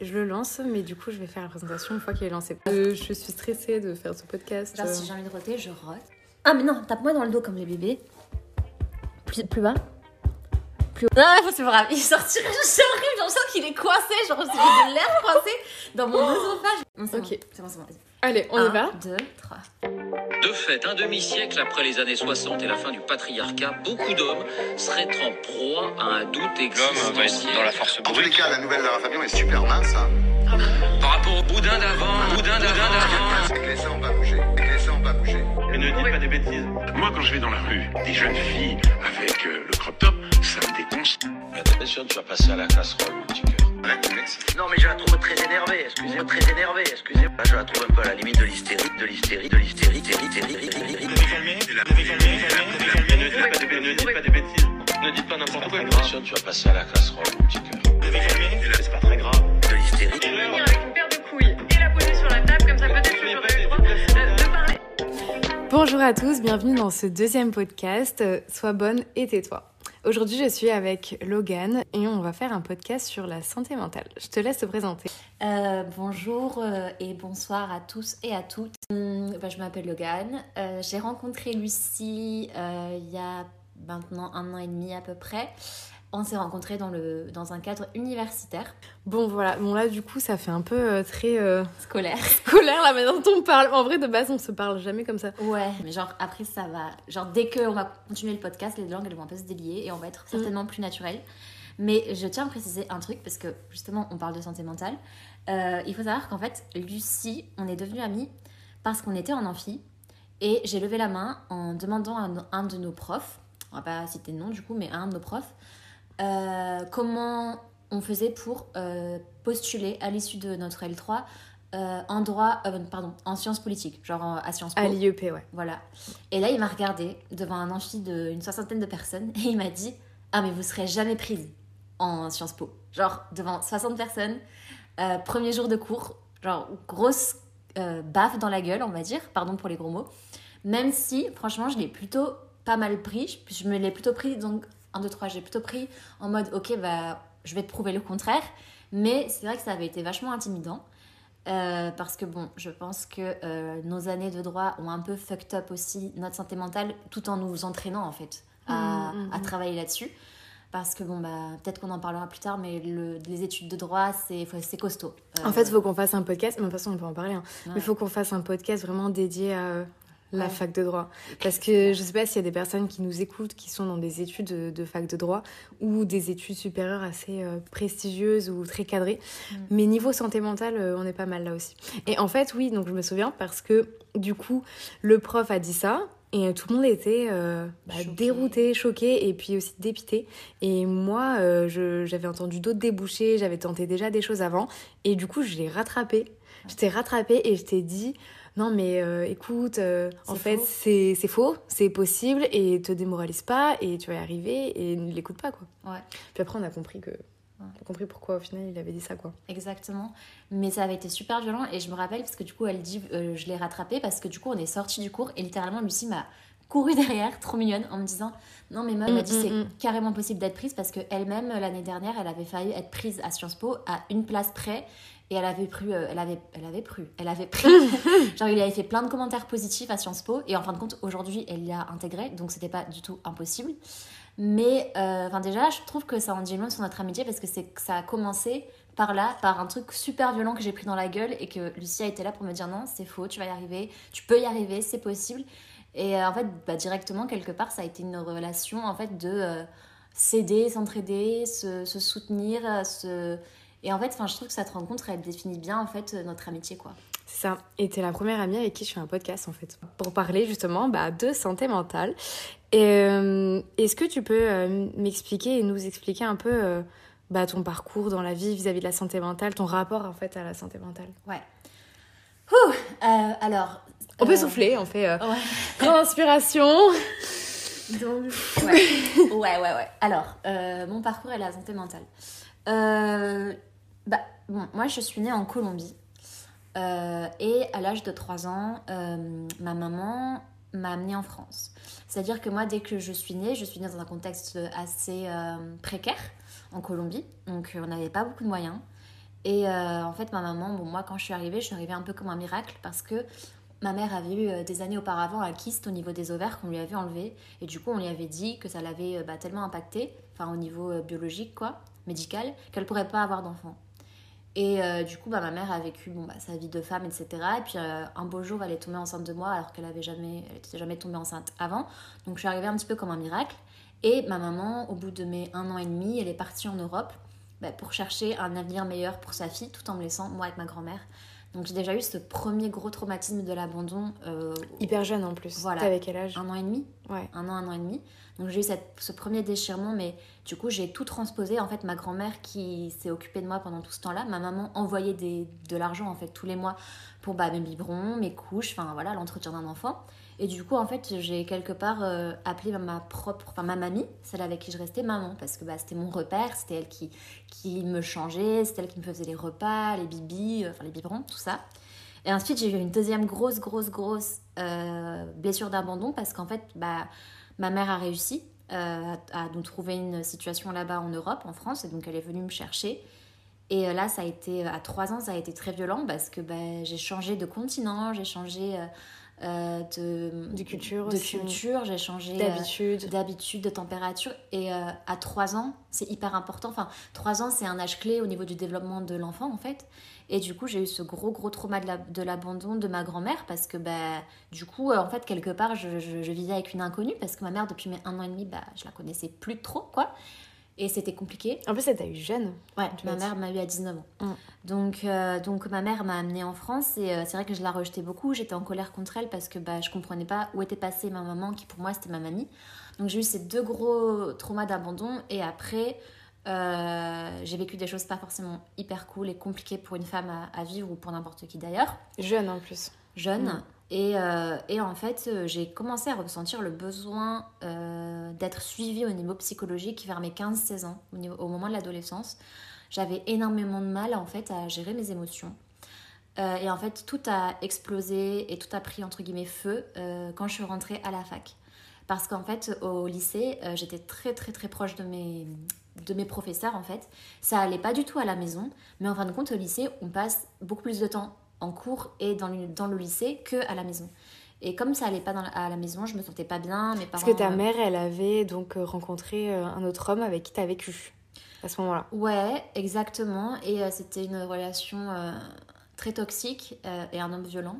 Je le lance, mais du coup, je vais faire la présentation une fois qu'il est lancé. Euh, je suis stressée de faire ce podcast. Genre, euh. si j'ai envie de roter, je rote. Ah, mais non, tape-moi dans le dos comme les bébés. Plus, plus bas. Plus haut. Ah, c'est pas grave, il sortira. C'est horrible, j'ai l'impression qu'il est coincé. Genre, j'ai de l'air coincé dans mon oesophage. Bon, c'est Ok. c'est bon, c'est bon. Allez, on Un, y va. deux, trois. De fait, un demi-siècle après les années 60 et la fin du patriarcat, beaucoup d'hommes seraient en proie à un doute existentiel. dans la force En tous les cas, la nouvelle Lara Fabian est super mince. Hein. Par rapport au boudin d'avant, boudin d'avant. C'est que. Et ne dites pas des bêtises. Moi, quand je vais dans la rue, des jeunes filles avec euh, le crop top, ça me déconce. Attention, tu vas passer à la casserole, mon petit cœur. Non, mais je la trouve très énervée, excusez-moi, très énervée, excusez-moi. Je la trouve un peu à la limite de l'hystérie, de l'hystérie, de l'hystérie, hystérie, hystérie, hystérie, hystérie. Et ne dites pas des, bêtises. Ne dites pas n'importe quoi. Attention, tu vas passer à la casserole, mon petit cœur. C'est pas très grave. De l'hystérie. venir avec une paire de couilles et la poser sur la table, comme ça peut-être que j'aurai le droit de, de parler. Bonjour à tous, bienvenue dans ce deuxième podcast. euh, Sois bonne et tais-toi. Aujourd'hui, je suis avec Logan et on va faire un podcast sur la santé mentale. Je te laisse te présenter. Euh, bonjour euh, et bonsoir à tous et à toutes. Hum, bah, je m'appelle Logan. Euh, J'ai rencontré Lucie il y a maintenant un an et demi à peu près. On s'est rencontrés dans, le, dans un cadre universitaire, Bon, voilà, bon là, du coup, ça fait un peu euh, très euh, scolaire. scolaire la manière dont on parle. En vrai, de base, on se parle jamais comme ça. Ouais, mais genre après ça va. Genre dès qu'on va continuer le podcast, les langues elles vont un peu se délier et on va être certainement plus naturel. Mais je tiens à préciser un truc parce que justement on parle de santé mentale. Euh, il faut savoir qu'en fait, Lucie, on est devenus amis parce qu'on était en amphi et j'ai levé la main en demandant à un- un de nos profs, on va pas citer de nom du coup, mais à un de nos profs, euh, comment on faisait pour euh, postuler à l'issue de notre L3 euh, en droit, euh, pardon, en sciences politiques, genre en- à Sciences Po. À l'IEP, ouais. Voilà. Et là, il m'a regardé devant un amphi d'une soixantaine de personnes et il m'a dit Ah, mais vous serez jamais prise en Sciences Po. Genre, devant 60 personnes, premier jour de cours, genre, grosse baffe dans la gueule, on va dire, pardon pour les gros mots. Même si, franchement, je l'ai plutôt pas mal pris. Je, je me l'ai plutôt pris, donc, 1, 2, 3, j'ai plutôt pris en mode Ok, bah, je vais te prouver le contraire. Mais c'est vrai que ça avait été vachement intimidant. Euh, parce que bon, je pense que euh, nos années de droit ont un peu fucked up aussi notre santé mentale tout en nous entraînant en fait à, Mm, mm, à mm. travailler là-dessus. Parce que bon, bah, peut-être qu'on en parlera plus tard, mais le, les études de droit, c'est costaud. Euh, En fait, il faut qu'on fasse un podcast, mais de toute façon, on peut en parler. hein. ouais. Mais il faut qu'on fasse un podcast vraiment dédié à euh, la fac de droit. Parce que je sais pas s'il y a des personnes qui nous écoutent qui sont dans des études de, de fac de droit ou des études supérieures assez euh, prestigieuses ou très cadrées. Mm. Mais niveau santé mentale, euh, on est pas mal là aussi. Et en fait, oui, donc je me souviens parce que du coup, le prof a dit ça. Et euh, tout le monde était euh, bah, Choqué. dérouté, choqué et puis aussi dépité. Et moi, je- j'avais entendu d'autres débouchés, j'avais tenté déjà des choses avant. Et du coup, je l'ai rattrapé. Je t'ai rattrapé et je t'ai dit non, mais euh, écoute, euh, en fait, c'est c'est faux, c'est possible et te démoralise pas et tu vas y arriver et ne l'écoute pas, quoi. Ouais. Puis après, on a compris que. On a compris pourquoi au final il avait dit ça, quoi. Exactement. Mais ça avait été super violent et je me rappelle parce que du coup, elle dit euh, je l'ai rattrapé parce que du coup, on est sorti du cours et littéralement, Lucie m'a couru derrière, trop mignonne, en me disant non, mais moi, elle m'a Mm, dit mm, c'est mm. carrément possible d'être prise parce qu'elle-même, l'année dernière, elle avait failli être prise à Sciences Po à une place près et elle avait pris, euh, elle avait, elle avait pris, elle avait pris, genre il avait fait plein de commentaires positifs à Sciences Po et en fin de compte, aujourd'hui, elle l'a intégré donc c'était pas du tout impossible. Mais euh, déjà, je trouve que ça en dit long sur notre amitié parce que c'est que ça a commencé par là, par un truc super violent que j'ai pris dans la gueule et que Lucie a été là pour me dire non, c'est faux, tu vas y arriver, tu peux y arriver, c'est possible. Et euh, en fait, bah, directement, quelque part, ça a été une relation en fait de euh, s'aider, s'entraider, se, se soutenir, euh, se... Et en fait, je trouve que cette rencontre, elle définit bien en fait notre amitié, quoi. C'est ça. Et t'es la première amie avec qui je fais un podcast, en fait. Pour parler justement bah, de santé mentale. Et euh, est-ce que tu peux euh, m'expliquer et nous expliquer un peu euh, bah, ton parcours dans la vie vis-à-vis de la santé mentale, ton rapport en fait à la santé mentale? Ouais. Ouh, alors. On peut euh, souffler, on fait euh, Ouais. grande inspiration. Donc, ouais. ouais, ouais, ouais. Alors, euh, mon parcours et la santé mentale. Euh, bah, bon, moi, je suis née en Colombie. Euh, et à l'âge de 3 ans, euh, ma maman m'a amenée en France. C'est-à-dire que moi, dès que je suis née, je suis née dans un contexte assez euh, précaire en Colombie. Donc, on n'avait pas beaucoup de moyens. Et en fait, ma maman, bon, moi, quand je suis arrivée, je suis arrivée un peu comme un miracle parce que ma mère avait eu euh, des années auparavant un kyste au niveau des ovaires qu'on lui avait enlevé. Et du coup, on lui avait dit que ça l'avait euh, bah, tellement impacté, enfin au niveau euh, biologique, quoi, médical, qu'elle pourrait pas avoir d'enfant. Et du coup, bah, ma mère a vécu bah, sa vie de femme, etc. Et puis un beau jour, elle est tombée enceinte de moi alors qu'elle avait jamais, elle était jamais tombée enceinte avant. Donc je suis arrivée un petit peu comme un miracle. Et ma maman, au bout de mes un an et demi, elle est partie en Europe pour chercher un avenir meilleur pour sa fille, tout en me laissant moi avec ma grand-mère. Donc j'ai déjà eu ce premier gros traumatisme de l'abandon. euh, Hyper jeune en plus. Voilà. T'avais quel âge? Un an et demi Ouais. un an, un an et demi. Donc j'ai eu cette- ce premier déchirement, mais du coup j'ai tout transposé. En fait, ma grand-mère qui s'est occupée de moi pendant tout ce temps-là, ma maman envoyait des, de l'argent en fait tous les mois pour bah, mes biberons, mes couches, enfin voilà, l'entretien d'un enfant. Et du coup, en fait, j'ai quelque part euh, appelé ma propre, enfin ma mamie, celle avec qui je restais, maman, parce que bah, c'était mon repère, c'était elle qui, qui me changeait, c'était elle qui me faisait les repas, les bibis, euh, enfin les biberons, tout ça. Et ensuite, j'ai eu une deuxième grosse, grosse, grosse euh, blessure d'abandon parce qu'en fait, bah, ma mère a réussi à, à nous trouver une situation là-bas en Europe, en France, et donc elle est venue me chercher. Et euh, là, ça a été, à trois ans, ça a été très violent parce que bah, j'ai changé de continent, j'ai changé euh, euh, de, De culture de culture, j'ai changé euh, D'habitude. d'habitude, de température. Et euh, à 3 ans, c'est hyper important. Enfin, 3 ans, c'est un âge clé au niveau du développement de l'enfant, en fait. Et du coup, j'ai eu ce gros, gros trauma de la- de l'abandon de, ma grand-mère parce que, bah, du coup, euh, en fait, quelque part, je, je- je vivais avec une inconnue parce que ma mère, depuis mes un an et demi, bah, je la connaissais plus trop, quoi. Et c'était compliqué. En plus, elle t'a eu jeune. Ouais, ma mère m'a eu à 19 ans. Mm. Donc, euh, donc ma mère m'a amenée en France et euh, c'est vrai que je la rejetais beaucoup. J'étais en colère contre elle parce que bah, je comprenais pas où était passée ma maman, qui pour moi c'était ma mamie. Donc j'ai eu ces deux gros traumas d'abandon et après euh, j'ai vécu des choses pas forcément hyper cool et compliquées pour une femme à, à vivre ou pour n'importe qui d'ailleurs, Jeune en plus. jeune. Mm. Et, euh, et en fait, euh, j'ai commencé à ressentir le besoin euh, d'être suivie au niveau psychologique vers mes 15-16 ans, au, moment de l'adolescence. J'avais énormément de mal en fait à gérer mes émotions. Et en fait, tout a explosé et tout a pris entre guillemets feu quand je suis rentrée à la fac. Parce qu'en fait, au lycée, j'étais très très très proche de mes, de mes professeurs en fait. Ça allait pas du tout à la maison, mais en fin de compte, au lycée, on passe beaucoup plus de temps en cours et dans le, dans le lycée que à la maison. Et comme ça allait pas dans la- à la maison, je me sentais pas bien. Mes Parce parents, que ta euh, mère, elle avait donc euh, rencontré euh, un autre homme avec qui t'as vécu à ce moment-là. Ouais, exactement. Et euh, c'était une relation euh, très toxique euh, et un homme violent.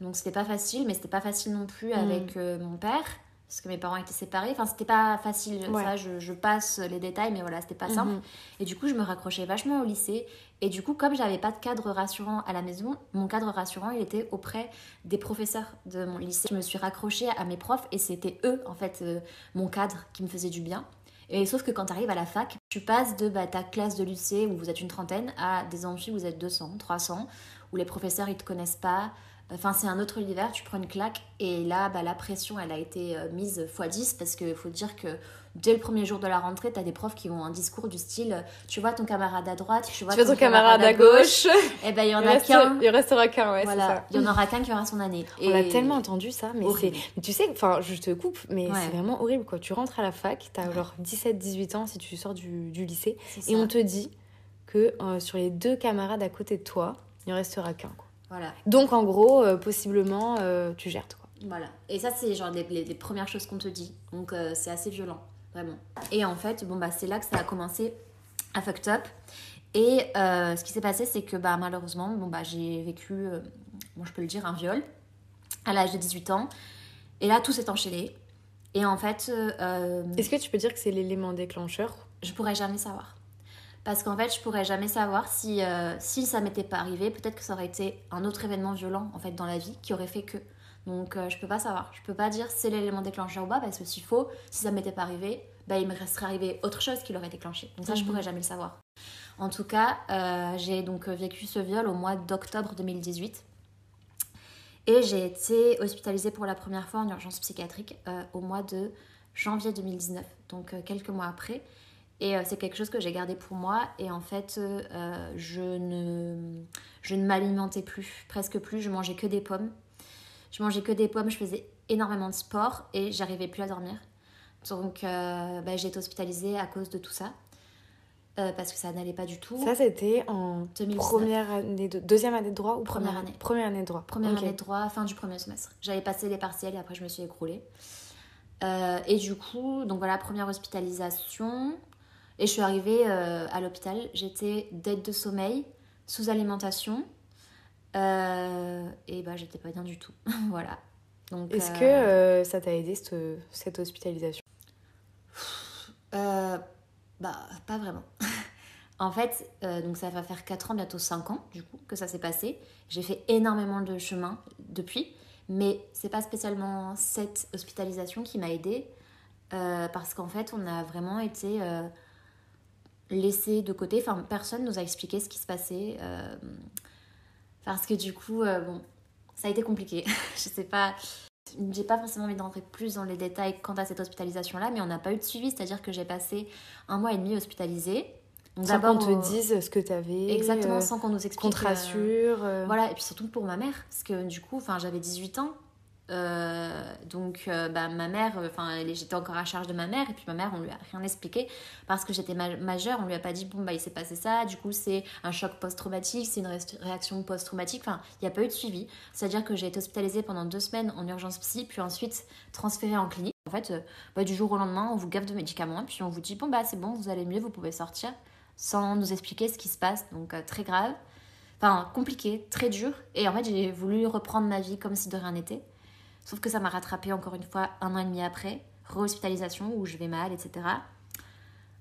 Donc c'était pas facile, mais c'était pas facile non plus Mm. avec mon père, parce que mes parents étaient séparés. Enfin, c'était pas facile. Ouais. Ça, je, je passe les détails, mais voilà, c'était pas simple. Mhm. Et du coup, je me raccrochais vachement au lycée. Et du coup, comme j'avais pas de cadre rassurant à la maison, mon cadre rassurant, il était auprès des professeurs de mon lycée. Je me suis raccrochée à mes profs et c'était eux, en fait, euh, mon cadre qui me faisait du bien. Et sauf que quand tu arrives à la fac, tu passes de bah, ta classe de lycée où vous êtes une trentaine à des amphis où vous êtes 200, 300, où les professeurs ils te connaissent pas. Enfin, c'est un autre univers, tu prends une claque et là, bah, la pression elle a été euh, mise x 10 parce qu'il faut dire que dès le premier jour de la rentrée, tu as des profs qui ont un discours du style euh, tu vois ton camarade à droite, tu vois Tu ton camarade à gauche. et ben il y en il, a reste- qu'un. il restera qu'un, ouais, c'est Voilà, ça. il y en aura qu'un qui aura son année. On a Et- tellement entendu ça, mais c'est. Mais Tu sais, enfin, je te coupe, mais Ouais. c'est vraiment horrible quoi. Tu rentres à la fac, t'as genre 17-18 ans si tu sors du, du lycée, C'est et on te dit que euh, sur les deux camarades à côté de toi, il en restera qu'un. quoi. Voilà. Donc en gros, euh, possiblement, euh, tu gères quoi. Voilà. Et ça, c'est genre les, les- les premières choses qu'on te dit. Donc, euh, c'est assez violent, vraiment. Et en fait, bon, bah, c'est là que ça a commencé à fucked up. Et ce qui s'est passé, c'est que bah, malheureusement, bon, bah, j'ai vécu, bon, je peux le dire, un viol à l'âge de 18 ans. Et là, tout s'est enchaîné. Et en fait, Est-ce que tu peux dire que c'est l'élément déclencheur? je pourrais jamais savoir. Parce qu'en fait, je pourrais jamais savoir si, euh, si ça m'était pas arrivé. Peut-être que ça aurait été un autre événement violent en fait dans la vie qui aurait fait que. Donc, euh, je peux pas savoir. Je peux pas dire c'est l'élément déclencheur ou pas parce que s'il faut, si ça m'était pas arrivé, bah, il me resterait arrivé autre chose qui l'aurait déclenché. Donc ça, je Mhm. pourrais jamais le savoir. En tout cas, euh, j'ai donc vécu ce viol au mois d'octobre 2018. Et j'ai été hospitalisée pour la première fois en urgence psychiatrique euh, au mois de janvier 2019, donc euh, quelques mois après. Et euh, c'est quelque chose que j'ai gardé pour moi. Et en fait, euh, je ne, je ne m'alimentais plus, presque plus. Je mangeais que des pommes. Je mangeais que des pommes, je faisais énormément de sport et j'arrivais plus à dormir. Donc euh, bah, j'ai été hospitalisée à cause de tout ça. parce que ça n'allait pas du tout. Ça, c'était en 2019. première année de deuxième année de droit ou Première année. Première année de droit. Première année de droit, fin du premier semestre. J'avais passé les partiels et après je me suis écroulée. Et du coup, donc voilà, première hospitalisation. Et je suis arrivée euh, à l'hôpital. J'étais dette de sommeil, sous alimentation. Euh, et bah j'étais pas bien du tout. voilà. Donc, Est-ce euh, que ça t'a aidé cette, cette hospitalisation? Bah, pas vraiment. en fait, donc ça va faire 4 ans, bientôt 5 ans, du coup, que ça s'est passé. J'ai fait énormément de chemin depuis, mais c'est pas spécialement cette hospitalisation qui m'a aidée, parce qu'en fait, on a vraiment été laissé de côté. Enfin, personne nous a expliqué ce qui se passait, euh, parce que du coup, euh, bon, ça a été compliqué. Je sais pas. J'ai pas forcément envie d'entrer plus dans les détails quant à cette hospitalisation-là, mais on n'a pas eu de suivi, c'est-à-dire que j'ai passé un mois et demi hospitalisée. Donc Sans qu'on te au- dise ce que t'avais. Exactement, euh, sans qu'on nous explique. qu'on te euh, rassure. euh, Voilà, et puis surtout pour ma mère, parce que du coup, j'avais 18 ans. Euh, donc, euh, bah, ma mère, euh, enfin, j'étais encore à charge de ma mère, et puis ma mère, on lui a rien expliqué parce que j'étais ma- majeure, on lui a pas dit, bon, bah, il s'est passé ça, du coup, c'est un choc post-traumatique, c'est une ré- réaction post-traumatique, enfin, il n'y a pas eu de suivi. C'est-à-dire que j'ai été hospitalisée pendant deux semaines en urgence psy, puis ensuite transférée en clinique. En fait, bah, du jour au lendemain, on vous gaffe de médicaments, puis on vous dit, bon, bah, c'est bon, vous allez mieux, vous pouvez sortir, sans nous expliquer ce qui se passe, donc très grave. Enfin, compliqué, très dur. Et en fait, j'ai voulu reprendre ma vie comme si de rien n'était. Sauf que ça m'a rattrapé encore une fois un an et demi après. Re-hospitalisation où je vais mal, etc.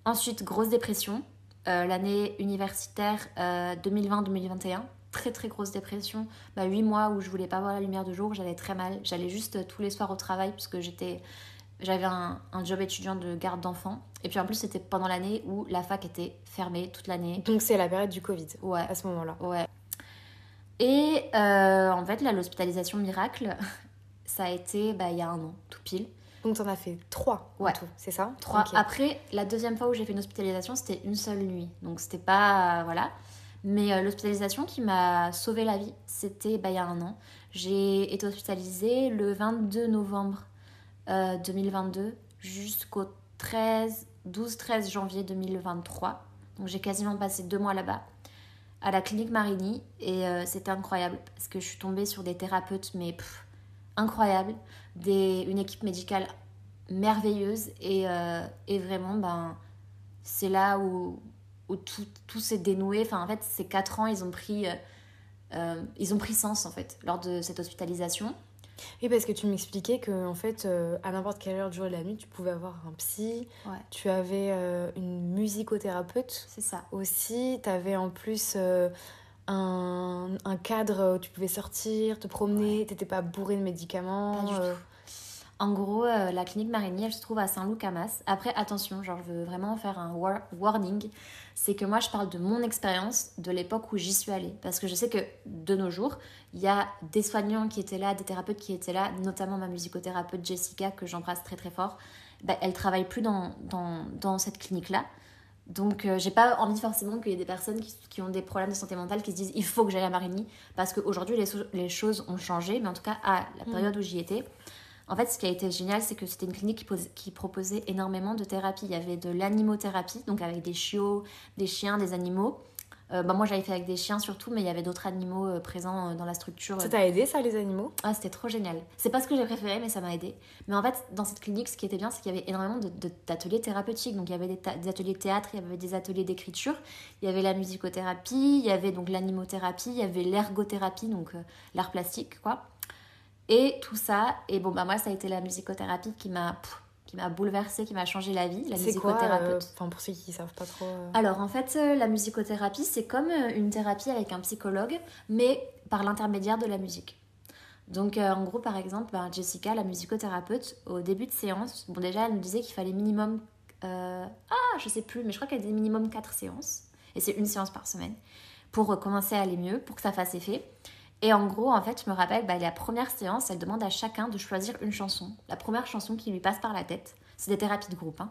Ensuite, grosse dépression. Euh, L'année universitaire euh, 2020-2021. Très très grosse dépression. Bah, 8 mois où je voulais pas voir la lumière du jour. J'allais très mal. J'allais juste euh, tous les soirs au travail puisque j'étais... J'avais un, un job étudiant de garde d'enfants. Et puis en plus, c'était pendant l'année où la fac était fermée toute l'année. Donc c'est la période du Covid Ouais, à ce moment-là. Ouais. Et euh, en fait, là, l'hospitalisation miracle, ça a été bah, il y a un an, tout pile. Donc t'en as fait trois en Ouais. tout, c'est ça? Trois. Après, la deuxième fois où j'ai fait une hospitalisation, c'était une seule nuit. Donc, c'était pas. euh, voilà. Mais euh, l'hospitalisation qui m'a sauvé la vie, c'était bah, il y a un an. J'ai été hospitalisée le 22 novembre euh, 2022 jusqu'au 13, 12-13 janvier 2023. Donc, j'ai quasiment passé deux mois là-bas à la clinique Marigny et euh, c'était incroyable parce que je suis tombée sur des thérapeutes mais pff, incroyables, des, une équipe médicale merveilleuse et, euh, et vraiment ben c'est là où, où tout, tout s'est dénoué. Enfin en fait ces quatre ans ils ont pris euh, euh, ils ont pris sens en fait lors de cette hospitalisation. Oui, parce que tu m'expliquais que en fait, euh, à n'importe quelle heure du jour et de la nuit, tu pouvais avoir un psy, Ouais. tu avais euh, une musicothérapeute C'est ça. aussi, tu avais en plus euh, un, un cadre où tu pouvais sortir, te promener, t'étais pas bourré de médicaments. Pas du euh, tout. En gros, euh, la clinique Marigny, elle se trouve à Saint-Loup-Camas. Après, attention, genre, je veux vraiment faire un war- warning. C'est que moi, je parle de mon expérience de l'époque où j'y suis allée. Parce que je sais que de nos jours, il y a des soignants qui étaient là, des thérapeutes qui étaient là, notamment ma musicothérapeute Jessica, que j'embrasse très très fort. Bah, elle travaille plus dans, dans, dans cette clinique-là. Donc, euh, j'ai pas envie forcément qu'il y ait des personnes qui, qui ont des problèmes de santé mentale qui se disent il faut que j'aille à Marigny. Parce qu'aujourd'hui, les, so- les choses ont changé. Mais en tout cas, à la période où j'y étais, en fait, ce qui a été génial, c'est que c'était une clinique qui, pose- qui proposait énormément de thérapies. Il y avait de l'animothérapie, donc avec des chiots, des chiens, des animaux. Euh, bah, moi, j'avais fait avec des chiens surtout, mais il y avait d'autres animaux euh, présents euh, dans la structure. Ça t'a aidé ça, les animaux? Ah, c'était trop génial. C'est pas ce que j'ai préféré, mais ça m'a aidé. Mais en fait, dans cette clinique, ce qui était bien, c'est qu'il y avait énormément d'ateliers thérapeutiques. Donc, il y avait des, des ateliers de théâtre, il y avait des ateliers d'écriture, il y avait la musicothérapie, il y avait donc l'animothérapie, il y avait l'ergothérapie, donc euh, l'art plastique, quoi. Et tout ça, et bon, bah moi, ça a été la musicothérapie qui m'a qui m'a bouleversée, qui m'a changé la vie, la musicothérapeute. euh, Enfin, pour ceux qui savent pas trop. euh, Alors en fait, euh, la musicothérapie, c'est comme une thérapie avec un psychologue, mais par l'intermédiaire de la musique. Donc en gros, par exemple, ben, Jessica, la musicothérapeute, au début de séance, bon déjà, elle nous disait qu'il fallait minimum... ah, je sais plus, mais je crois qu'elle disait minimum 4 séances. Et c'est une séance par semaine. Pour commencer à aller mieux, pour que ça fasse effet. Et en gros, en fait, je me rappelle, bah, la première séance, elle demande à chacun de choisir une chanson. La première chanson qui lui passe par la tête. C'est des thérapies de groupe. hein.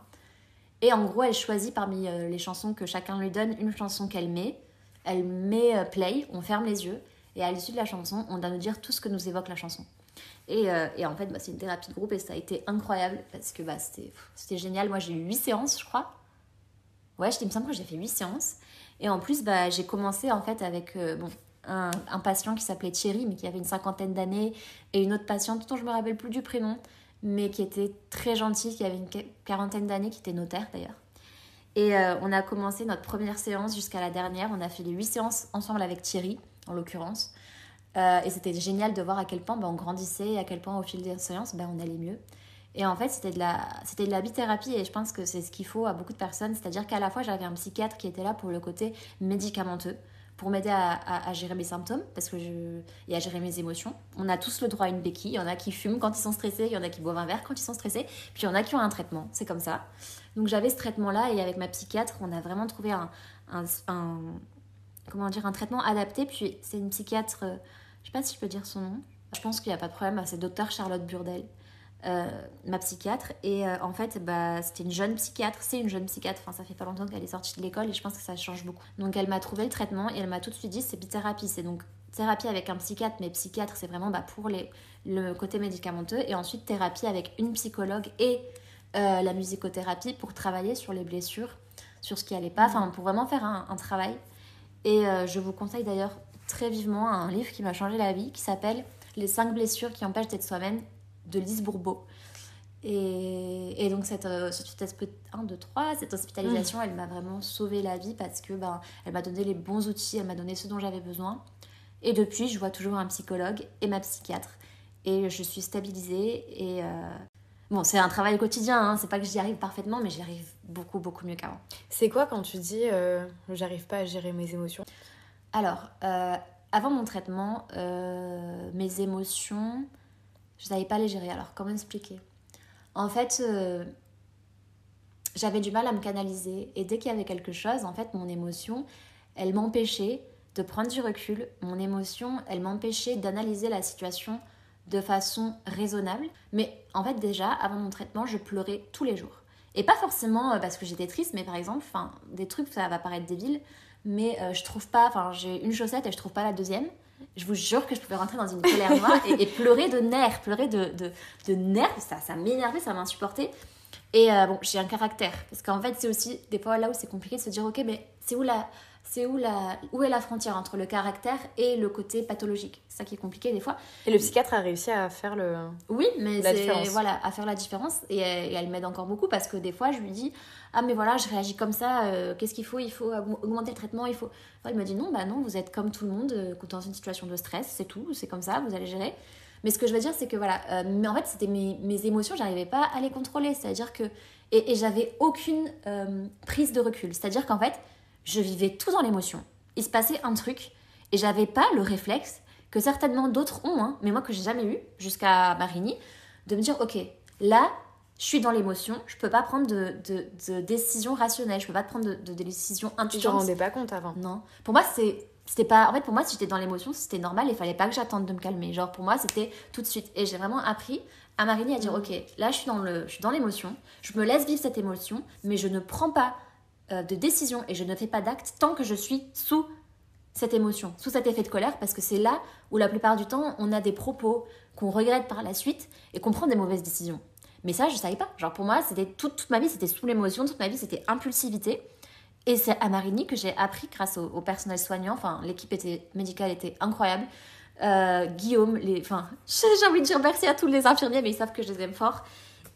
Et en gros, elle choisit parmi euh, les chansons que chacun lui donne une chanson qu'elle met. Elle met euh, play, on ferme les yeux. Et à l'issue de la chanson, on doit nous dire tout ce que nous évoque la chanson. Et, euh, en fait, bah, c'est une thérapie de groupe et ça a été incroyable parce que bah, c'était génial. Moi, j'ai eu 8 séances, je crois. Ouais, je- me semble que j'ai fait 8 séances. Et en plus, bah, j'ai commencé en fait avec bon, un, patient qui s'appelait Thierry, mais qui avait une cinquantaine d'années, et une autre patiente dont je me rappelle plus du prénom, mais qui était très gentille, qui avait une qua- quarantaine d'années, qui était notaire d'ailleurs. Et euh, on a commencé notre première séance jusqu'à la dernière. On a fait les 8 séances ensemble avec Thierry, en l'occurrence. Euh, et c'était génial de voir à quel point bah, on grandissait et à quel point au fil des séances, bah, on allait mieux. Et en fait, c'était de la, c'était de la bithérapie et je pense que c'est ce qu'il faut à beaucoup de personnes. C'est-à-dire qu'à la fois, j'avais un psychiatre qui était là pour le côté médicamenteux, pour m'aider à, gérer mes symptômes parce que je, et à gérer mes émotions. On a tous le droit à une béquille. Il y en a qui fument quand ils sont stressés, il y en a qui boivent un verre quand ils sont stressés, puis il y en a qui ont un traitement. C'est comme ça. Donc j'avais ce traitement-là et avec ma psychiatre, on a vraiment trouvé un- comment dire, un traitement adapté. Puis c'est une psychiatre, euh, je sais pas si je peux dire son nom. Je pense qu'il n'y a pas de problème. C'est docteur Charlotte Burdel, euh, ma psychiatre. Et euh, en fait, bah, c'était une jeune psychiatre. C'est une jeune psychiatre. Enfin, ça fait pas longtemps qu'elle est sortie de l'école et je pense que ça change beaucoup. Donc elle m'a trouvé le traitement et elle m'a tout de suite dit c'est bithérapie. C'est donc thérapie avec un psychiatre, mais psychiatre c'est vraiment bah, pour les, le côté médicamenteux. Et ensuite thérapie avec une psychologue et euh, la musicothérapie pour travailler sur les blessures, sur ce qui allait pas, enfin pour vraiment faire un, un travail. Et je vous conseille d'ailleurs très vivement un livre qui m'a changé la vie qui s'appelle Les 5 blessures qui empêchent d'être soi-même de Lise Bourbeau. Et, et donc cette, euh, cette, hospi- 1, 2, 3, cette hospitalisation, elle m'a vraiment sauvé la vie parce que ben, elle m'a donné les bons outils, elle m'a donné ce dont j'avais besoin. Et depuis, je vois toujours un psychologue et ma psychiatre. Et je suis stabilisée et... euh, Bon, c'est un travail quotidien, hein. c'est pas que j'y arrive parfaitement, mais j'y arrive beaucoup, beaucoup mieux qu'avant. C'est quoi quand tu dis euh, j'arrive pas à gérer mes émotions? Alors, euh, avant mon traitement, mes émotions, je savais pas les gérer. Alors, comment expliquer? En fait, euh, j'avais du mal à me canaliser. Et dès qu'il y avait quelque chose, en fait, mon émotion, elle m'empêchait de prendre du recul. Mon émotion, elle m'empêchait d'analyser la situation de façon raisonnable. Mais en fait, déjà, avant mon traitement, je pleurais tous les jours. Et pas forcément euh, parce que j'étais triste, mais par exemple, des trucs, ça va paraître débile, mais euh, je trouve pas, enfin, j'ai une chaussette et je trouve pas la deuxième. Je vous jure que je pouvais rentrer dans une colère noire et, pleurer de nerfs, pleurer de, de, de nerfs, ça, ça m'énervait, ça m'insupportait. Et euh, bon, j'ai un caractère, parce qu'en fait, c'est aussi des fois là où c'est compliqué de se dire, ok, mais c'est où la, c'est où la, où est la frontière entre le caractère et le côté pathologique? C'est ça qui est compliqué des fois. Et le psychiatre a réussi à faire le. Oui, mais La différence. voilà à faire la différence et, elle- et elle m'aide encore beaucoup parce que des fois je lui dis ah mais voilà je réagis comme ça euh, qu'est-ce qu'il faut? Il faut aug- augmenter le traitement il faut Enfin, il me dit non bah non vous êtes comme tout le monde euh, dans une situation de stress c'est tout c'est comme ça vous allez gérer mais ce que je veux dire c'est que voilà euh, mais en fait c'était mes, mes émotions j'arrivais pas à les contrôler c'est à dire que et, et j'avais aucune euh, prise de recul c'est à dire qu'en fait je vivais tout dans l'émotion il se passait un truc et j'avais pas le réflexe que certainement d'autres ont, hein, mais moi que j'ai jamais eu jusqu'à Marigny, de me dire ok, là, je suis dans l'émotion, je peux pas prendre de, de, de décision rationnelle, je peux pas prendre de, de décision Tu te rendais pas compte avant. Non. Pour moi, c'est c'était pas en fait pour moi si j'étais dans l'émotion, c'était normal, il fallait pas que j'attende de me calmer. Genre pour moi, c'était tout de suite et j'ai vraiment appris à Marigny à dire OK, là je suis dans le je suis dans l'émotion, je me laisse vivre cette émotion, mais je ne prends pas de décision et je ne fais pas d'acte tant que je suis sous cette émotion, sous cet effet de colère, parce que c'est là où la plupart du temps on a des propos qu'on regrette par la suite et qu'on prend des mauvaises décisions. Mais ça, je savais pas. Genre pour moi, c'était toute, toute ma vie, c'était sous l'émotion, toute ma vie, c'était impulsivité. Et c'est à Marigny que j'ai appris grâce au, au personnel soignant. Enfin, l'équipe était, médicale était incroyable. Euh, Guillaume, les, enfin, j'ai envie de dire merci à tous les infirmiers, mais ils savent que je les aime fort.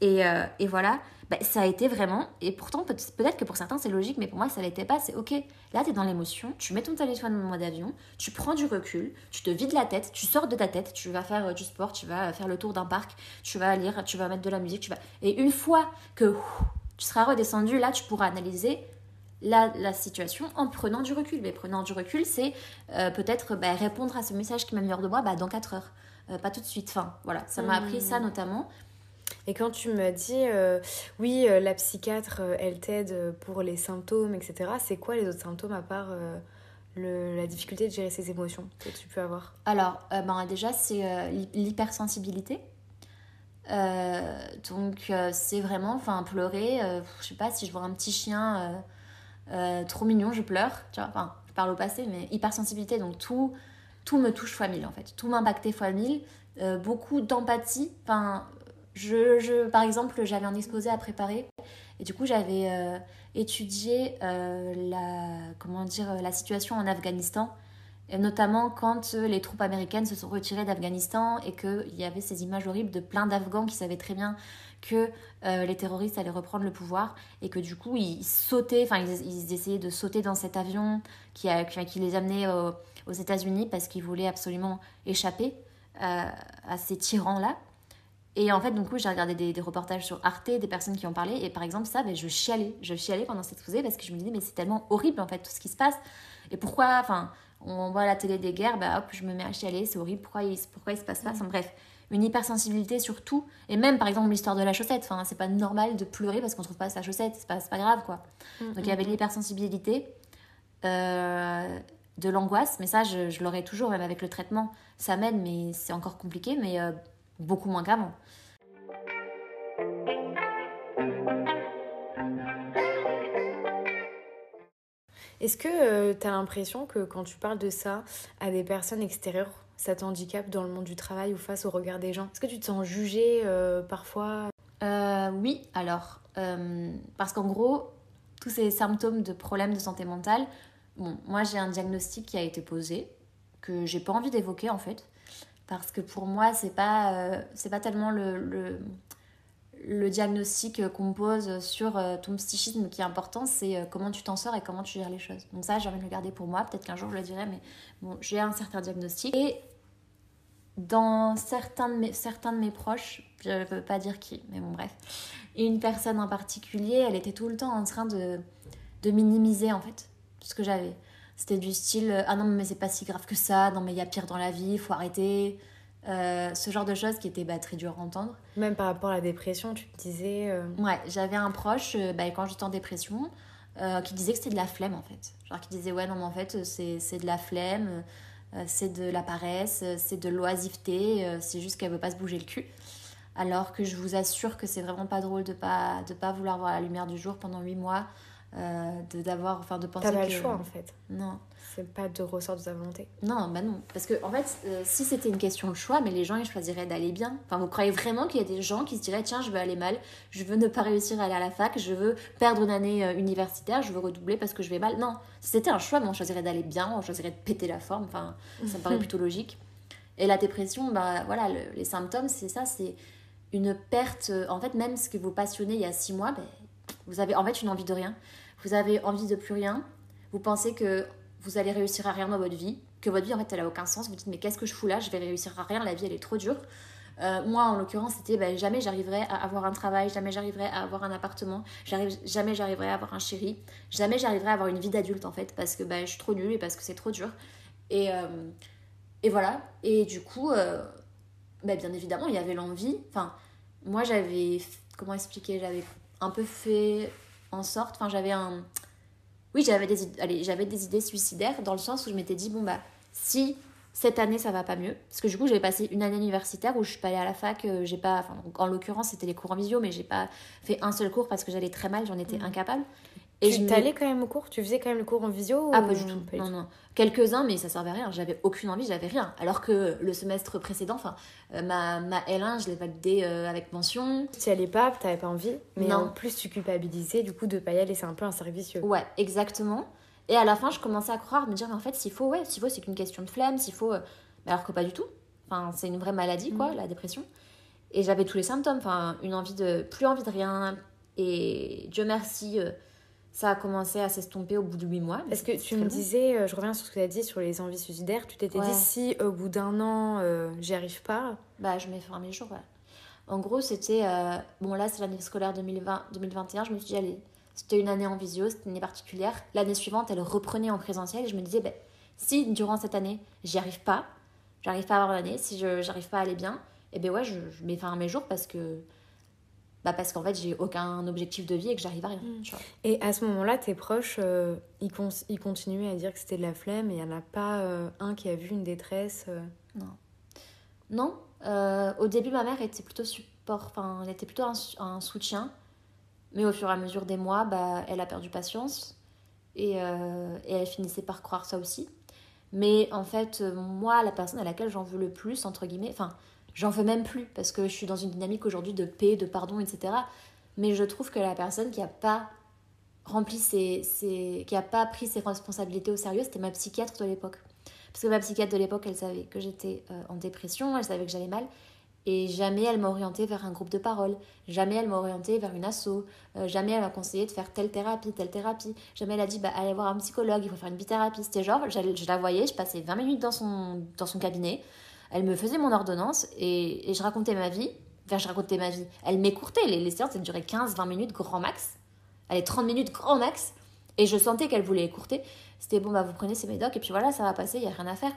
Et, euh, et voilà, Bah, ça a été vraiment. Et pourtant, peut- peut-être que pour certains c'est logique, mais pour moi ça l'était pas. C'est ok, là t'es dans l'émotion, tu mets ton téléphone en mode avion, tu prends du recul, tu te vides la tête, tu sors de ta tête, tu vas faire euh, du sport, tu vas faire le tour d'un parc, tu vas lire, tu vas mettre de la musique, tu vas. Et une fois que ouf, tu seras redescendu, là tu pourras analyser la, la situation en prenant du recul. Mais prenant du recul, c'est euh, peut-être bah, répondre à ce message qui m'améliore de moi bah, dans 4 heures. Euh, pas tout de suite. Enfin, voilà, ça m'a appris ça notamment. Et quand tu me dis, euh, oui, euh, la psychiatre, euh, elle t'aide pour les symptômes, etc., c'est quoi les autres symptômes à part le- la difficulté de gérer ses émotions que tu peux avoir? Alors, ben, déjà, c'est l'hy- l'hypersensibilité. Donc, c'est vraiment, enfin, pleurer. je sais pas si je vois un petit chien trop mignon, je pleure. Tu vois, enfin, je parle au passé, mais hypersensibilité, donc tout, tout me touche fois mille en fait. Tout m'impactait fois mille. Beaucoup d'empathie. Enfin, je, par exemple, j'avais un exposé à préparer et du coup, j'avais euh, étudié euh, la, comment dire, la situation en Afghanistan, notamment quand euh, les troupes américaines se sont retirées d'Afghanistan et qu'il y avait ces images horribles de plein d'Afghans qui savaient très bien que les terroristes allaient reprendre le pouvoir et que du coup, ils sautaient, enfin, ils, essayaient de sauter dans cet avion qui, les amenait aux, aux États-Unis parce qu'ils voulaient absolument échapper à ces tyrans-là. Et en fait, du coup, j'ai regardé des, des, reportages sur Arte, des personnes qui en parlaient. Et par exemple, ça, ben, je chialais. Je chialais pendant cette exposé parce que je me disais, mais c'est tellement horrible, en fait, tout ce qui se passe. Et pourquoi, enfin, on voit à la télé des guerres, bah hop, je me mets à chialer, c'est horrible, pourquoi il, pourquoi il se passe ça? Enfin, Bref, une hypersensibilité sur tout. Et même, par exemple, l'histoire de la chaussette. Enfin, c'est pas normal de pleurer parce qu'on trouve pas sa chaussette. C'est pas, pas grave, quoi. Mm. Donc, il y avait l'hypersensibilité. Euh, de l'angoisse, mais ça, je, je l'aurai toujours, même avec le traitement. Ça m'aide, mais c'est encore compliqué, mais euh, beaucoup moins qu'avant. Est-ce que euh, tu as l'impression que quand tu parles de ça à des personnes extérieures, ça t'handicape dans le monde du travail ou face au regard des gens? Est-ce que tu te sens jugée euh, parfois? Euh, Oui, alors, parce qu'en gros, tous ces symptômes de problèmes de santé mentale, bon, moi j'ai un diagnostic qui a été posé, que j'ai pas envie d'évoquer en fait, parce que pour moi, c'est pas, c'est pas tellement le, le diagnostic qu'on pose sur ton psychisme qui est important, c'est comment tu t'en sors et comment tu gères les choses. Donc ça, j'ai envie de le garder pour moi. Peut-être qu'un jour je le dirai, mais bon, j'ai un certain diagnostic. Et dans certains de mes, certains de mes proches, je ne veux pas dire qui, mais bon, bref, une personne en particulier, elle était tout le temps en train de, de minimiser en fait ce que j'avais. C'était du style Ah non, mais c'est pas si grave que ça, non, mais il y a pire dans la vie, faut arrêter. Euh, ce genre de choses qui étaient bah, très dures à entendre. Même par rapport à la dépression, tu disais. Euh... Ouais, j'avais un proche, euh, bah, quand j'étais en dépression, euh, qui disait que c'était de la flemme en fait. Genre qui disait, ouais, non, mais en fait, c'est de la flemme, c'est de la paresse, c'est de l'oisiveté, c'est juste qu'elle veut pas se bouger le cul. Alors que je vous assure que c'est vraiment pas drôle de pas, de pas vouloir voir la lumière du jour pendant 8 mois. De d'avoir enfin de penser T'as pas que... le choix en fait. Non. C'est pas de ressort de ta volonté. Non bah non. Parce que en fait euh, si c'était une question de choix mais les gens ils choisiraient d'aller bien. Enfin vous croyez vraiment qu'il y a des gens qui se diraient tiens je veux aller mal je veux ne pas réussir à aller à la fac je veux perdre une année euh, universitaire je veux redoubler parce que je vais mal. Non. Si c'était un choix mais on choisirait d'aller bien on choisirait de péter la forme enfin ça me paraît plutôt logique. Et la dépression bah voilà le, les symptômes c'est ça c'est une perte euh, en fait même ce que vous passionnez il y a six mois bah, vous avez en fait une envie de rien. Vous avez envie de plus rien, vous pensez que vous allez réussir à rien dans votre vie, que votre vie en fait elle a aucun sens, vous dites mais qu'est-ce que je fous là, je vais réussir à rien, la vie elle est trop dure. Euh, moi en l'occurrence c'était bah, jamais j'arriverai à avoir un travail, jamais j'arriverai à avoir un appartement, jamais j'arriverai à avoir un chéri, jamais j'arriverai à avoir une vie d'adulte en fait parce que bah, je suis trop nulle et parce que c'est trop dur. Et, euh, et voilà, et du coup, euh, bah, bien évidemment il y avait l'envie, enfin moi j'avais, comment expliquer, j'avais un peu fait en sorte, enfin j'avais un... Oui, j'avais des, allez, j'avais des idées suicidaires dans le sens où je m'étais dit, bon bah, si cette année ça va pas mieux, parce que du coup j'avais passé une année universitaire où je suis pas allée à la fac, euh, j'ai pas, enfin, en l'occurrence c'était les cours en visio, mais j'ai pas fait un seul cours parce que j'allais très mal, j'en étais mmh. incapable. Et tu t'allais quand même au cours? Tu faisais quand même le cours en visio Ah, ou... pas du tout. Pas non, non. Quelques-uns, mais ça servait à rien. J'avais aucune envie, j'avais rien. Alors que le semestre précédent, enfin, euh, ma, ma L1, je l'ai validée euh, avec mention. Tu y allais pas, t'avais pas envie. Mais non. en plus, tu culpabilisais du coup de pas y aller. C'est un peu un servicieux. Ouais, exactement. Et à la fin, je commençais à croire, me dire, mais en fait, s'il faut, ouais, s'il faut, c'est qu'une question de flemme, s'il faut. Euh... Alors que pas du tout. Enfin, c'est une vraie maladie, quoi, mmh. la dépression. Et j'avais tous les symptômes. Enfin, une envie de. Plus envie de rien. Et Dieu merci. Ça a commencé à s'estomper au bout de 8 mois. Est-ce que tu me disais, euh, je reviens sur ce que tu as dit sur les envies suicidaires, tu t'étais ouais. dit si au bout d'un an euh, j'y arrive pas? Bah je mets fin à mes jours, ouais. En gros, c'était. Euh, bon, là, c'est l'année scolaire 2020-2021. Je me suis dit, allez, c'était une année en visio, c'était une année particulière. L'année suivante, elle reprenait en présentiel et je me disais, bah, si durant cette année, j'y arrive pas, j'arrive pas à avoir l'année, si je j'arrive pas à aller bien, et eh ben ouais, je, je mets fin à mes jours parce que bah parce qu'en fait j'ai aucun objectif de vie et que j'arrive à rien. Mmh. Et à ce moment-là, tes proches, euh, ils, con ils, continuaient à dire que c'était de la flemme et il n'y en a pas euh, un qui a vu une détresse euh... Non. Non. Euh, au début, ma mère était plutôt support, enfin, elle était plutôt un, un, soutien. Mais au fur et à mesure des mois, bah, elle a perdu patience et, euh, et elle finissait par croire ça aussi. Mais en fait, moi, la personne à laquelle j'en veux le plus, entre guillemets, enfin, j'en veux même plus parce que je suis dans une dynamique aujourd'hui de paix, de pardon, etc. Mais je trouve que la personne qui a pas rempli ses, qui a pas pris ses responsabilités au sérieux, c'était ma psychiatre de l'époque. Parce que ma psychiatre de l'époque, elle savait que j'étais euh, en dépression, elle savait que j'allais mal. Et jamais elle m'a orientée vers un groupe de parole. Jamais elle m'a orientée vers une asso. Euh, jamais elle m'a conseillé de faire telle thérapie, telle thérapie. Jamais elle a dit, bah, allez voir un psychologue, il faut faire une bithérapie. C'était genre, je la voyais, je passais 20 minutes dans son, dans son cabinet. Elle me faisait mon ordonnance et, je racontais ma vie. Enfin, je racontais ma vie. Elle m'écourtait. Les, les séances, elles duraient 15-20 minutes grand max. Allez, 30 minutes grand max. Et je sentais qu'elle voulait écourter. C'était bon, bah vous prenez ces médocs et puis voilà, ça va passer, il n'y a rien à faire.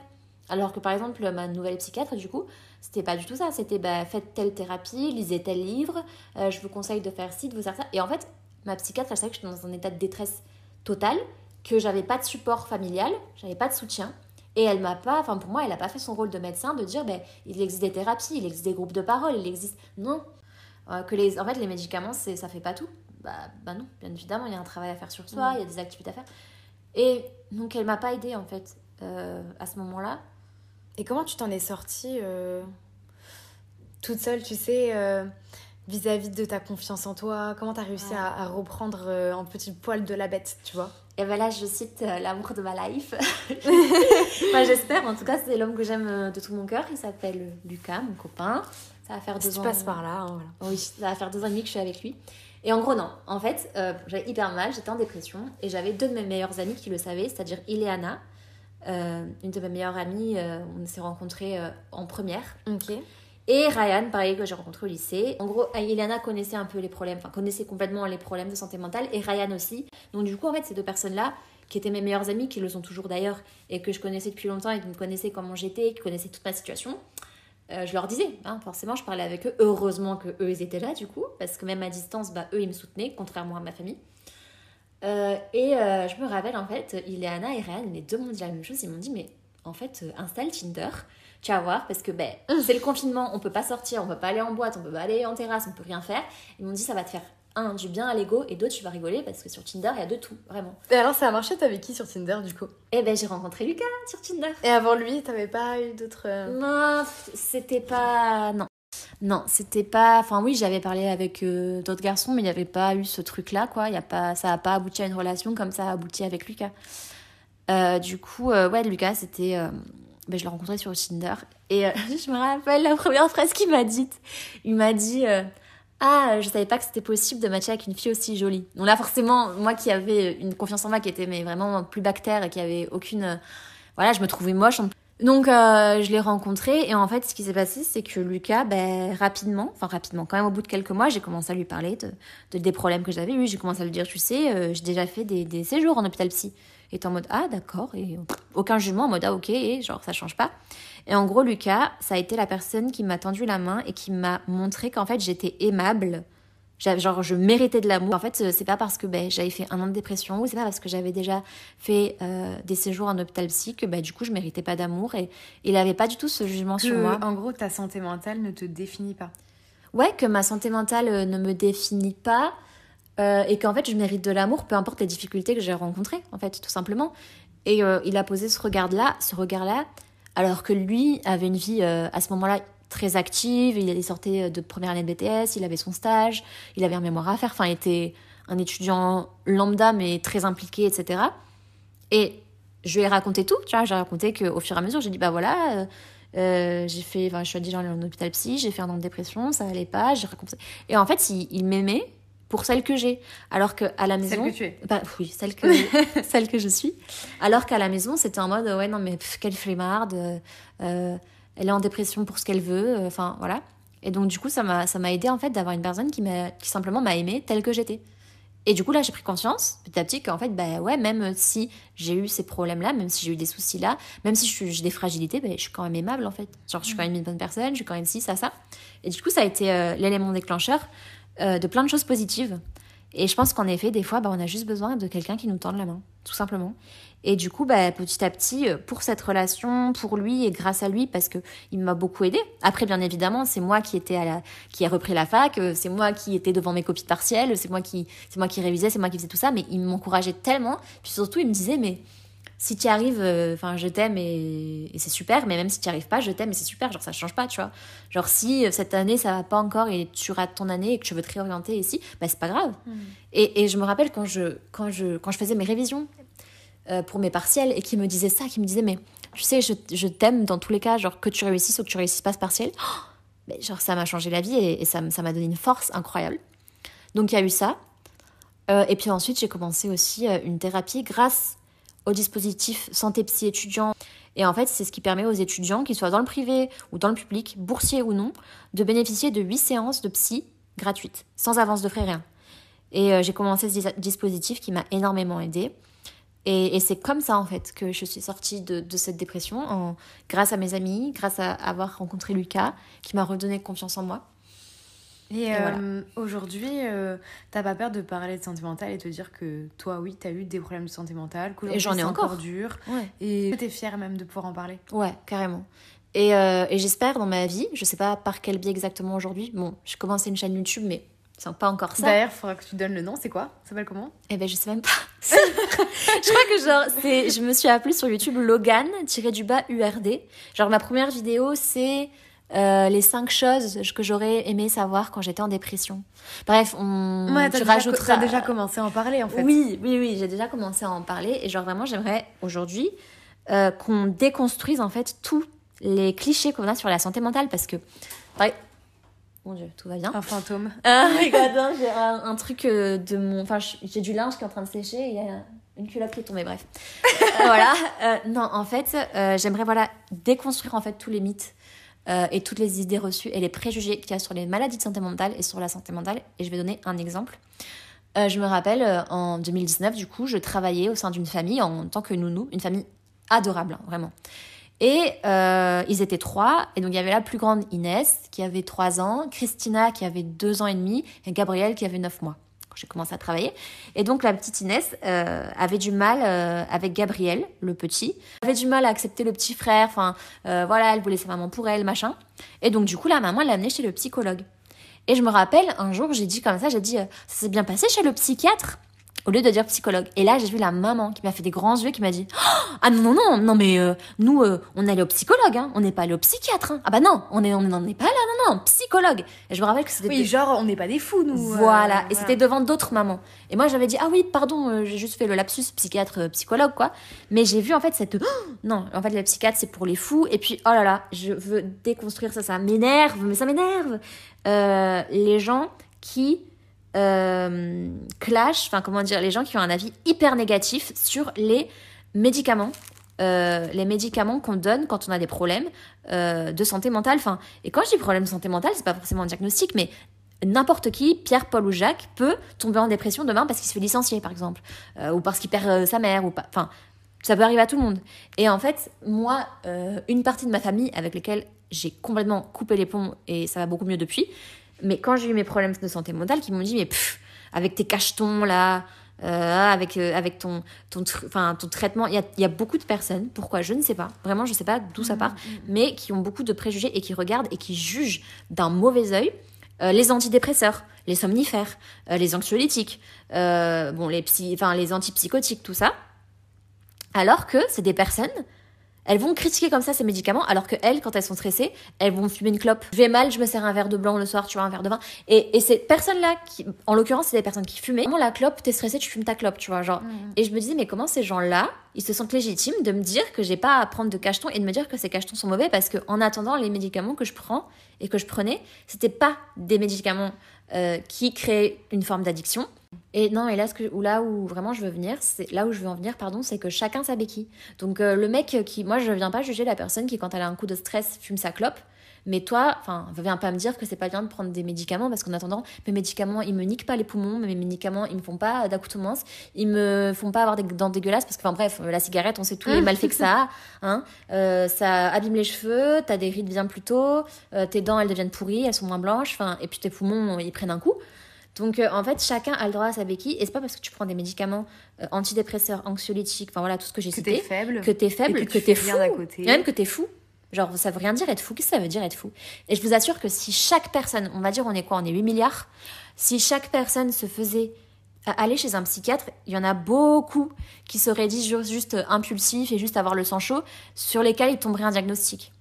Alors que par exemple, ma nouvelle psychiatre, du coup, c'était pas du tout ça. C'était bah, faites telle thérapie, lisez tel livre, euh, je vous conseille de faire ci, de vous faire ça. Et en fait, ma psychiatre, elle savait que j'étais dans un état de détresse totale, que j'avais pas de support familial, j'avais pas de soutien. Et elle m'a pas, enfin pour moi, elle a pas fait son rôle de médecin de dire, ben, il existe des thérapies, il existe des groupes de parole, il existe. Non. Euh, que les, en fait, les médicaments, c'est, ça fait pas tout. Bah, bah non, bien évidemment, il y a un travail à faire sur soi, il y a des activités à faire. Et donc, elle m'a pas aidée, en fait, euh, à ce moment-là. Et comment tu t'en es sortie euh, toute seule, tu sais, vis-à-vis de ta confiance en toi? Comment t'as réussi Ouais. à, à reprendre un petit poil de la bête, tu vois? Et ben là, je cite euh, l'amour de ma life. Enfin, j'espère, en tout cas, c'est l'homme que j'aime euh, de tout mon cœur. Il s'appelle Lucas, mon copain. Ça va faire deux Si tu ans. passes par là, hein, voilà. Oui, ça va faire deux ans et demi que je suis avec lui. Et en gros, non. En fait, euh, j'avais hyper mal, j'étais en dépression et j'avais deux de mes meilleures amies qui le savaient, c'est-à-dire Ileana, euh, une de mes meilleures amies. euh, on s'est rencontrés euh, en première. Ok. Et Ryan, pareil, que j'ai rencontré au lycée. En gros, Ileana connaissait un peu les problèmes, enfin, connaissait complètement les problèmes de santé mentale, et Ryan aussi. Donc, du coup, en fait, ces deux personnes-là, qui étaient mes meilleures amies, qui le sont toujours d'ailleurs, et que je connaissais depuis longtemps, et qui me connaissaient comment j'étais, qui connaissaient toute ma situation, euh, je leur disais, hein, forcément, je parlais avec eux. Heureusement que eux, ils étaient là, du coup, parce que même à distance, bah, eux, ils me soutenaient, contrairement à ma famille. Euh, et euh, je me rappelle, en fait, Ileana et Ryan, les deux m'ont dit la même chose. Ils m'ont dit, mais en fait, installe Tinder. Tu vas voir, parce que ben, c'est le confinement, on peut pas sortir, on peut pas aller en boîte, on peut pas aller en terrasse, on peut rien faire. Ils m'ont dit, ça va te faire, un, du bien à l'ego, et d'autres, tu vas rigoler, parce que sur Tinder, il y a de tout, vraiment. Et alors, ça a marché, t'avais qui sur Tinder, du coup? Et ben, j'ai rencontré Lucas sur Tinder. Et avant lui, t'avais pas eu d'autres... euh, Non, c'était pas. Non. Non, c'était pas. Enfin, oui, j'avais parlé avec euh, d'autres garçons, mais il n'y avait pas eu ce truc-là, quoi. Y a pas... Ça n'a pas abouti à une relation comme ça a abouti avec Lucas. Euh, du coup, euh, ouais, Lucas, c'était. Ben, je l'ai rencontré sur Tinder. Et euh, je me rappelle la première phrase qu'il m'a dite. Il m'a dit. euh, ah, je savais pas que c'était possible de matcher avec une fille aussi jolie. Donc là, forcément, moi qui avais une confiance en moi qui était mais vraiment plus bactère et qui avait aucune. euh, Voilà, je me trouvais moche. Donc je l'ai rencontré et en fait, ce qui s'est passé, c'est que Lucas, ben, rapidement, enfin rapidement, quand même au bout de quelques mois, j'ai commencé à lui parler de, de- des problèmes que j'avais eu. J'ai commencé à lui dire, tu sais, j'ai déjà fait des, des séjours en hôpital psy. Et t'es en mode, ah d'accord, et aucun jugement, en mode, ah ok, et genre ça change pas. Et en gros, Lucas, ça a été la personne qui m'a tendu la main et qui m'a montré qu'en fait, j'étais aimable. Genre, je méritais de l'amour. En fait, euh, c'est pas parce que ben, j'avais fait un an de dépression ou c'est pas parce que j'avais déjà fait euh, des séjours en hôpital psy que ben, du coup, je méritais pas d'amour. Et il avait pas du tout ce jugement sur moi. En gros, ta santé mentale ne te définit pas. Ouais, que ma santé mentale euh, ne me définit pas euh, et qu'en fait, je mérite de l'amour, peu importe les difficultés que j'ai rencontrées, en fait, tout simplement. Et euh, il a posé ce regard-là, ce regard-là, alors que lui avait une vie euh, à ce moment-là très active. Il sortait de première année de BTS, il avait son stage, il avait un mémoire à faire. Enfin, il était un étudiant lambda mais très impliqué, etc. Et je lui ai raconté tout, tu vois. J'ai raconté qu'au fur et à mesure, j'ai dit bah voilà. j'ai fait, enfin, je suis allée en hôpital psy, j'ai fait un an de dépression, ça allait pas, j'ai raconté. Et en fait, il m'aimait pour celle que j'ai, alors que à la maison, Celle que tu es. bah oui, celle que celle que je suis. Alors qu'à la maison, c'était en mode ouais non mais pff, quelle flemmarde, euh, euh, elle est en dépression pour ce qu'elle veut, euh, enfin voilà. Et donc du coup, ça m'a ça m'a aidé en fait d'avoir une personne qui m'a qui simplement m'a aimée telle que j'étais. Et du coup, là, j'ai pris conscience, petit à petit, qu'en fait, bah ouais, même si j'ai eu ces problèmes-là, même si j'ai eu des soucis-là, même si j'ai des fragilités, bah, je suis quand même aimable, en fait. Genre, je suis quand même une bonne personne, je suis quand même ci, ça, ça. Et du coup, ça a été euh, l'élément déclencheur euh, de plein de choses positives. Et je pense qu'en effet, des fois, bah, on a juste besoin de quelqu'un qui nous tende la main, tout simplement. Et du coup, bah, petit à petit, euh, pour cette relation, pour lui et grâce à lui, parce que il m'a beaucoup aidé. Après, bien évidemment, c'est moi qui étais à la, qui ai repris la fac, euh, c'est moi qui étais devant mes copies partielles, c'est moi qui, c'est moi qui révisais, c'est moi qui faisais tout ça, mais il m'encourageait tellement. Puis surtout, il me disait, mais si tu y arrives, euh, enfin, je t'aime et, et c'est super, mais même si tu n'y arrives pas, je t'aime et c'est super, genre, ça change pas, tu vois. Genre, si euh, cette année, ça va pas encore et tu rates ton année et que tu veux te réorienter ici, bah, c'est pas grave. Et, et je me rappelle quand je, quand je, quand je faisais mes révisions euh, pour mes partiels et qui me disait ça, qui me disait, mais tu sais, je, je t'aime dans tous les cas, genre, que tu réussisses ou que tu réussisses pas ce partiel. Oh mais genre, ça m'a changé la vie et, et ça, m'a donné une force incroyable. Donc, il y a eu ça. Et puis ensuite, j'ai commencé aussi une thérapie grâce au dispositif Santé Psy étudiant. Et en fait, c'est ce qui permet aux étudiants, qu'ils soient dans le privé ou dans le public, boursiers ou non, de bénéficier de 8 séances de psy gratuites, sans avance de frais, rien. Et euh, j'ai commencé ce dis- dispositif qui m'a énormément aidée. Et, c'est comme ça, en fait, que je suis sortie de, cette dépression, grâce à mes amis, grâce à avoir rencontré Lucas, qui m'a redonné confiance en moi. Et, Et voilà. euh, aujourd'hui, euh, t'as pas peur de parler de santé mentale et te dire que toi, oui, t'as eu des problèmes de santé mentale, Et j'en ai encore. dur, Ouais. et t'es fière même de pouvoir en parler. Ouais, carrément. Et, euh, et j'espère dans ma vie, je sais pas par quel biais exactement aujourd'hui, bon, j'ai commencé une chaîne YouTube, mais c'est pas encore ça. D'ailleurs, il faudra que tu donnes le nom, c'est quoi? Ça s'appelle comment? Eh ben, je sais même pas. je crois que genre, c'est, je me suis appelée sur YouTube Logan, tiré du bas URD. Genre, ma première vidéo, c'est euh, les cinq choses que j'aurais aimé savoir quand j'étais en dépression. Bref, on, Ouais, tu déjà, rajouteras. déjà commencé à en parler en fait. Oui, oui, oui, j'ai déjà commencé à en parler. Et genre, vraiment, j'aimerais aujourd'hui euh, qu'on déconstruise en fait tous les clichés qu'on a sur la santé mentale parce que. Ouais. Mon dieu, tout va bien. Un fantôme. Ah, regarde, hein, j'ai un, un truc euh, de mon. Enfin, j'ai du linge qui est en train de sécher et il y a une culotte qui est tombée, bref. Euh, voilà. Euh, non, en fait, euh, j'aimerais voilà, déconstruire en fait tous les mythes euh, et toutes les idées reçues et les préjugés qu'il y a sur les maladies de santé mentale et sur la santé mentale. Et je vais donner un exemple. Euh, je me rappelle, euh, en 2019, du coup, je travaillais au sein d'une famille en tant que nounou, une famille adorable, hein, vraiment. Et ils étaient trois, et donc il y avait la plus grande Inès qui avait trois ans, Christina qui avait deux ans et demi, et Gabrielle qui avait neuf mois quand j'ai commencé à travailler. Et donc la petite Inès euh, avait du mal euh, avec Gabriel, le petit, avait du mal à accepter le petit frère, enfin euh, voilà, elle voulait sa maman pour elle, machin. Et donc du coup la maman l'a amenée chez le psychologue. Et je me rappelle, un jour, j'ai dit comme ça, j'ai dit, euh, ça s'est bien passé chez le psychiatre? Au lieu de dire psychologue. Et là, j'ai vu la maman qui m'a fait des grands yeux, qui m'a dit Oh, Ah non, non, non, non, mais euh, nous, euh, on est allé au psychologue, hein, on n'est pas allé au psychiatre. hein. Ah bah non, on est- on n'en est pas là, non, non, psychologue. Et je me rappelle que c'était. Oui, genre, on n'est pas des fous, nous. euh, Voilà, et c'était devant d'autres mamans. Et moi, j'avais dit, ah oui, pardon, j'ai juste fait le lapsus psychiatre, psychologue, quoi. Mais j'ai vu, en fait, cette. Oh non, en fait, le psychiatre, c'est pour les fous. Et puis, oh là là, je veux déconstruire ça, ça m'énerve, mais ça m'énerve. Les gens qui euh, clashent, enfin, comment dire, les gens qui ont un avis hyper négatif sur les médicaments. euh, les médicaments qu'on donne quand on a des problèmes euh, de santé mentale. Enfin, et quand je dis problème de santé mentale, c'est pas forcément un diagnostic, mais n'importe qui, Pierre, Paul ou Jacques, peut tomber en dépression demain parce qu'il se fait licencier, par exemple, ou parce qu'il perd sa mère, ou pas. Enfin, ça peut arriver à tout le monde. Et en fait, moi, une partie de ma famille avec lesquelles j'ai complètement coupé les ponts et ça va beaucoup mieux depuis. Mais quand j'ai eu mes problèmes de santé mentale, qui m'ont dit, mais pff, avec tes cachetons là, euh, avec, euh, avec ton, ton, enfin, ton traitement, il y a, il y a beaucoup de personnes, pourquoi, je ne sais pas, vraiment, je ne sais pas d'où ça part, mais qui ont beaucoup de préjugés et qui regardent et qui jugent d'un mauvais œil euh, les antidépresseurs, les somnifères, euh, les anxiolytiques, bon, les, psy, les antipsychotiques, tout ça. Alors que c'est des personnes, elles vont critiquer comme ça ces médicaments, alors que elles, quand elles sont stressées, elles vont fumer une clope. Je vais mal, je me sers un verre de blanc le soir, tu vois, un verre de vin. Et, et ces personnes-là, qui, en l'occurrence, c'est des personnes qui fumaient. Vraiment, la clope, t'es stressé, tu fumes ta clope, tu vois, genre. Et je me disais, mais comment ces gens-là, ils se sentent légitimes de me dire que j'ai pas à prendre de cachetons et de me dire que ces cachetons sont mauvais parce que en attendant, les médicaments que je prends et que je prenais, c'était pas des médicaments euh, qui créaient une forme d'addiction. Et non, et là, ce que, ou là où vraiment je veux venir, c'est là où je veux en venir, pardon, c'est que chacun sa béquille. Donc euh, le mec qui, moi, je viens pas juger la personne qui, quand elle a un coup de stress, fume sa clope. Mais toi, enfin, viens pas me dire que c'est pas bien de prendre des médicaments parce qu'en attendant, mes médicaments, ils me niquent pas les poumons, mes médicaments, ils me font pas d'accoutumance, ils me font pas avoir des dents dégueulasses parce que, enfin bref, la cigarette, on sait tous les malfaits que ça a, hein. Euh, ça abîme les cheveux, t'as des rides bien plus tôt, euh, tes dents, elles deviennent pourries, elles sont moins blanches, enfin, et puis tes poumons, ils prennent un coup. Donc euh, en fait, chacun a le droit à sa béquille et c'est pas parce que tu prends des médicaments euh, antidépresseurs, anxiolytiques, enfin voilà, tout ce que j'ai Que t'es cité, faible. que t'es faible, et que, tu t'es fou, côté. et même que t'es fou. Genre, ça veut rien dire être fou. Qu'est-ce que ça veut dire être fou? Et je vous assure que si chaque personne, on va dire on est quoi? On est 8 milliards. Si chaque personne se faisait à aller chez un psychiatre, il y en a beaucoup qui seraient dit ju- juste impulsifs et juste avoir le sang chaud, sur lesquels il tomberait un diagnostic.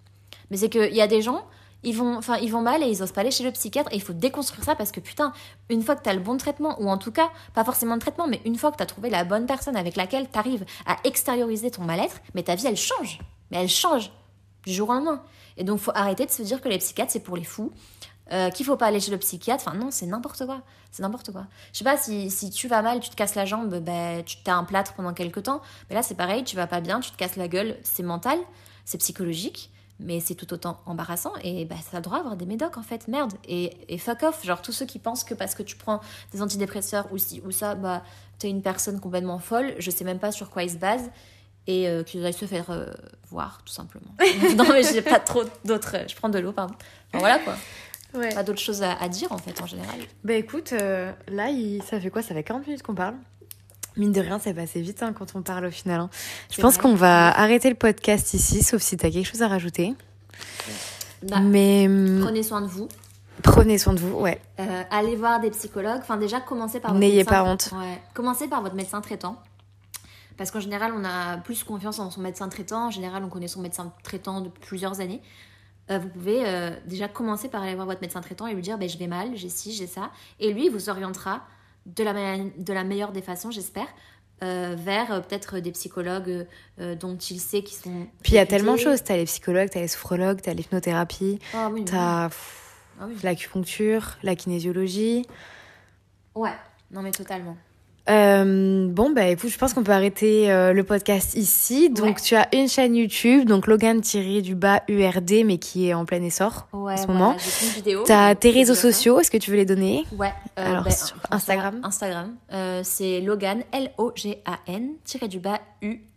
Mais c'est qu'il y a des gens, ils vont, enfin, ils vont mal et ils osent pas aller chez le psychiatre et il faut déconstruire ça parce que putain, une fois que tu as le bon traitement, ou en tout cas, pas forcément de traitement, mais une fois que tu as trouvé la bonne personne avec laquelle tu arrives à extérioriser ton mal-être, mais ta vie elle change. Mais elle change du jour au lendemain. Et donc faut arrêter de se dire que les psychiatres c'est pour les fous, euh, qu'il faut pas aller chez le psychiatre. Enfin non, c'est n'importe quoi. C'est n'importe quoi. Je sais pas, si, si tu vas mal, tu te casses la jambe, ben, tu t'as un plâtre pendant quelques temps. Mais là c'est pareil, tu vas pas bien, tu te casses la gueule, c'est mental, c'est psychologique. Mais c'est tout autant embarrassant et bah, ça doit avoir des médocs en fait, merde. Et, et fuck off, genre tous ceux qui pensent que parce que tu prends des antidépresseurs ou, si, ou ça, bah, t'es une personne complètement folle, je sais même pas sur quoi ils se basent et euh, qu'ils aillent se faire euh, voir tout simplement. non mais j'ai pas trop d'autres, je prends de l'eau pardon. Enfin, voilà quoi, Ouais. pas d'autres choses à, à dire en fait en général. Bah écoute, euh, là, il... ça fait quoi? Ça fait 40 minutes qu'on parle Mine de rien, c'est passé vite hein, quand on parle au final. hein. Je pense qu'on va arrêter le podcast ici, sauf si tu as quelque chose à rajouter. Bah, Mais hum, Prenez soin de vous. prenez soin de vous, ouais. Euh, allez voir des psychologues. Enfin, déjà, commencez par N'ayez pas honte. Ouais. Commencez par votre médecin traitant. Parce qu'en général, on a plus confiance en son médecin traitant. En général, on connaît son médecin traitant depuis plusieurs années. Euh, vous pouvez euh, déjà commencer par aller voir votre médecin traitant et lui dire ben, Je vais mal, j'ai ci, j'ai ça. Et lui, il vous orientera de la, de la meilleure des façons, j'espère, euh, vers euh, peut-être des psychologues euh, dont il sait qu'ils sont. Puis il y a tellement de choses. T'as les psychologues, t'as les sophrologues, t'as l'hypnothérapie, Ah oui, t'as Ah oui. l'acupuncture, la kinésiologie. Ouais, non mais totalement. Euh, bon, bah écoute, je pense qu'on peut arrêter euh, le podcast ici. Donc, Ouais. tu as une chaîne YouTube, donc Logan-du-bas URD, mais qui est en plein essor Ouais, en ce voilà, moment. T'as Euh, tes réseaux sociaux, est-ce que tu veux les donner Ouais. euh, Alors, ben, sur Instagram Instagram. c'est Logan, L-O-G-A-N, tiré du bas,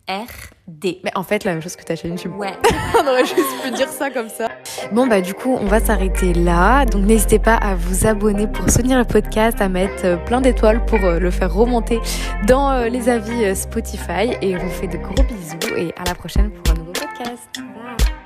U-R-D. Mais en fait, la même chose que ta chaîne YouTube. Ouais. On aurait juste pu dire ça comme ça. Bon, bah, du coup, on va s'arrêter là. Donc, n'hésitez pas à vous abonner pour soutenir le podcast, à mettre euh, plein d'étoiles pour euh, le faire remonter dans euh, les avis Spotify. Et on vous fait de gros bisous et à la prochaine pour un nouveau podcast. Bye.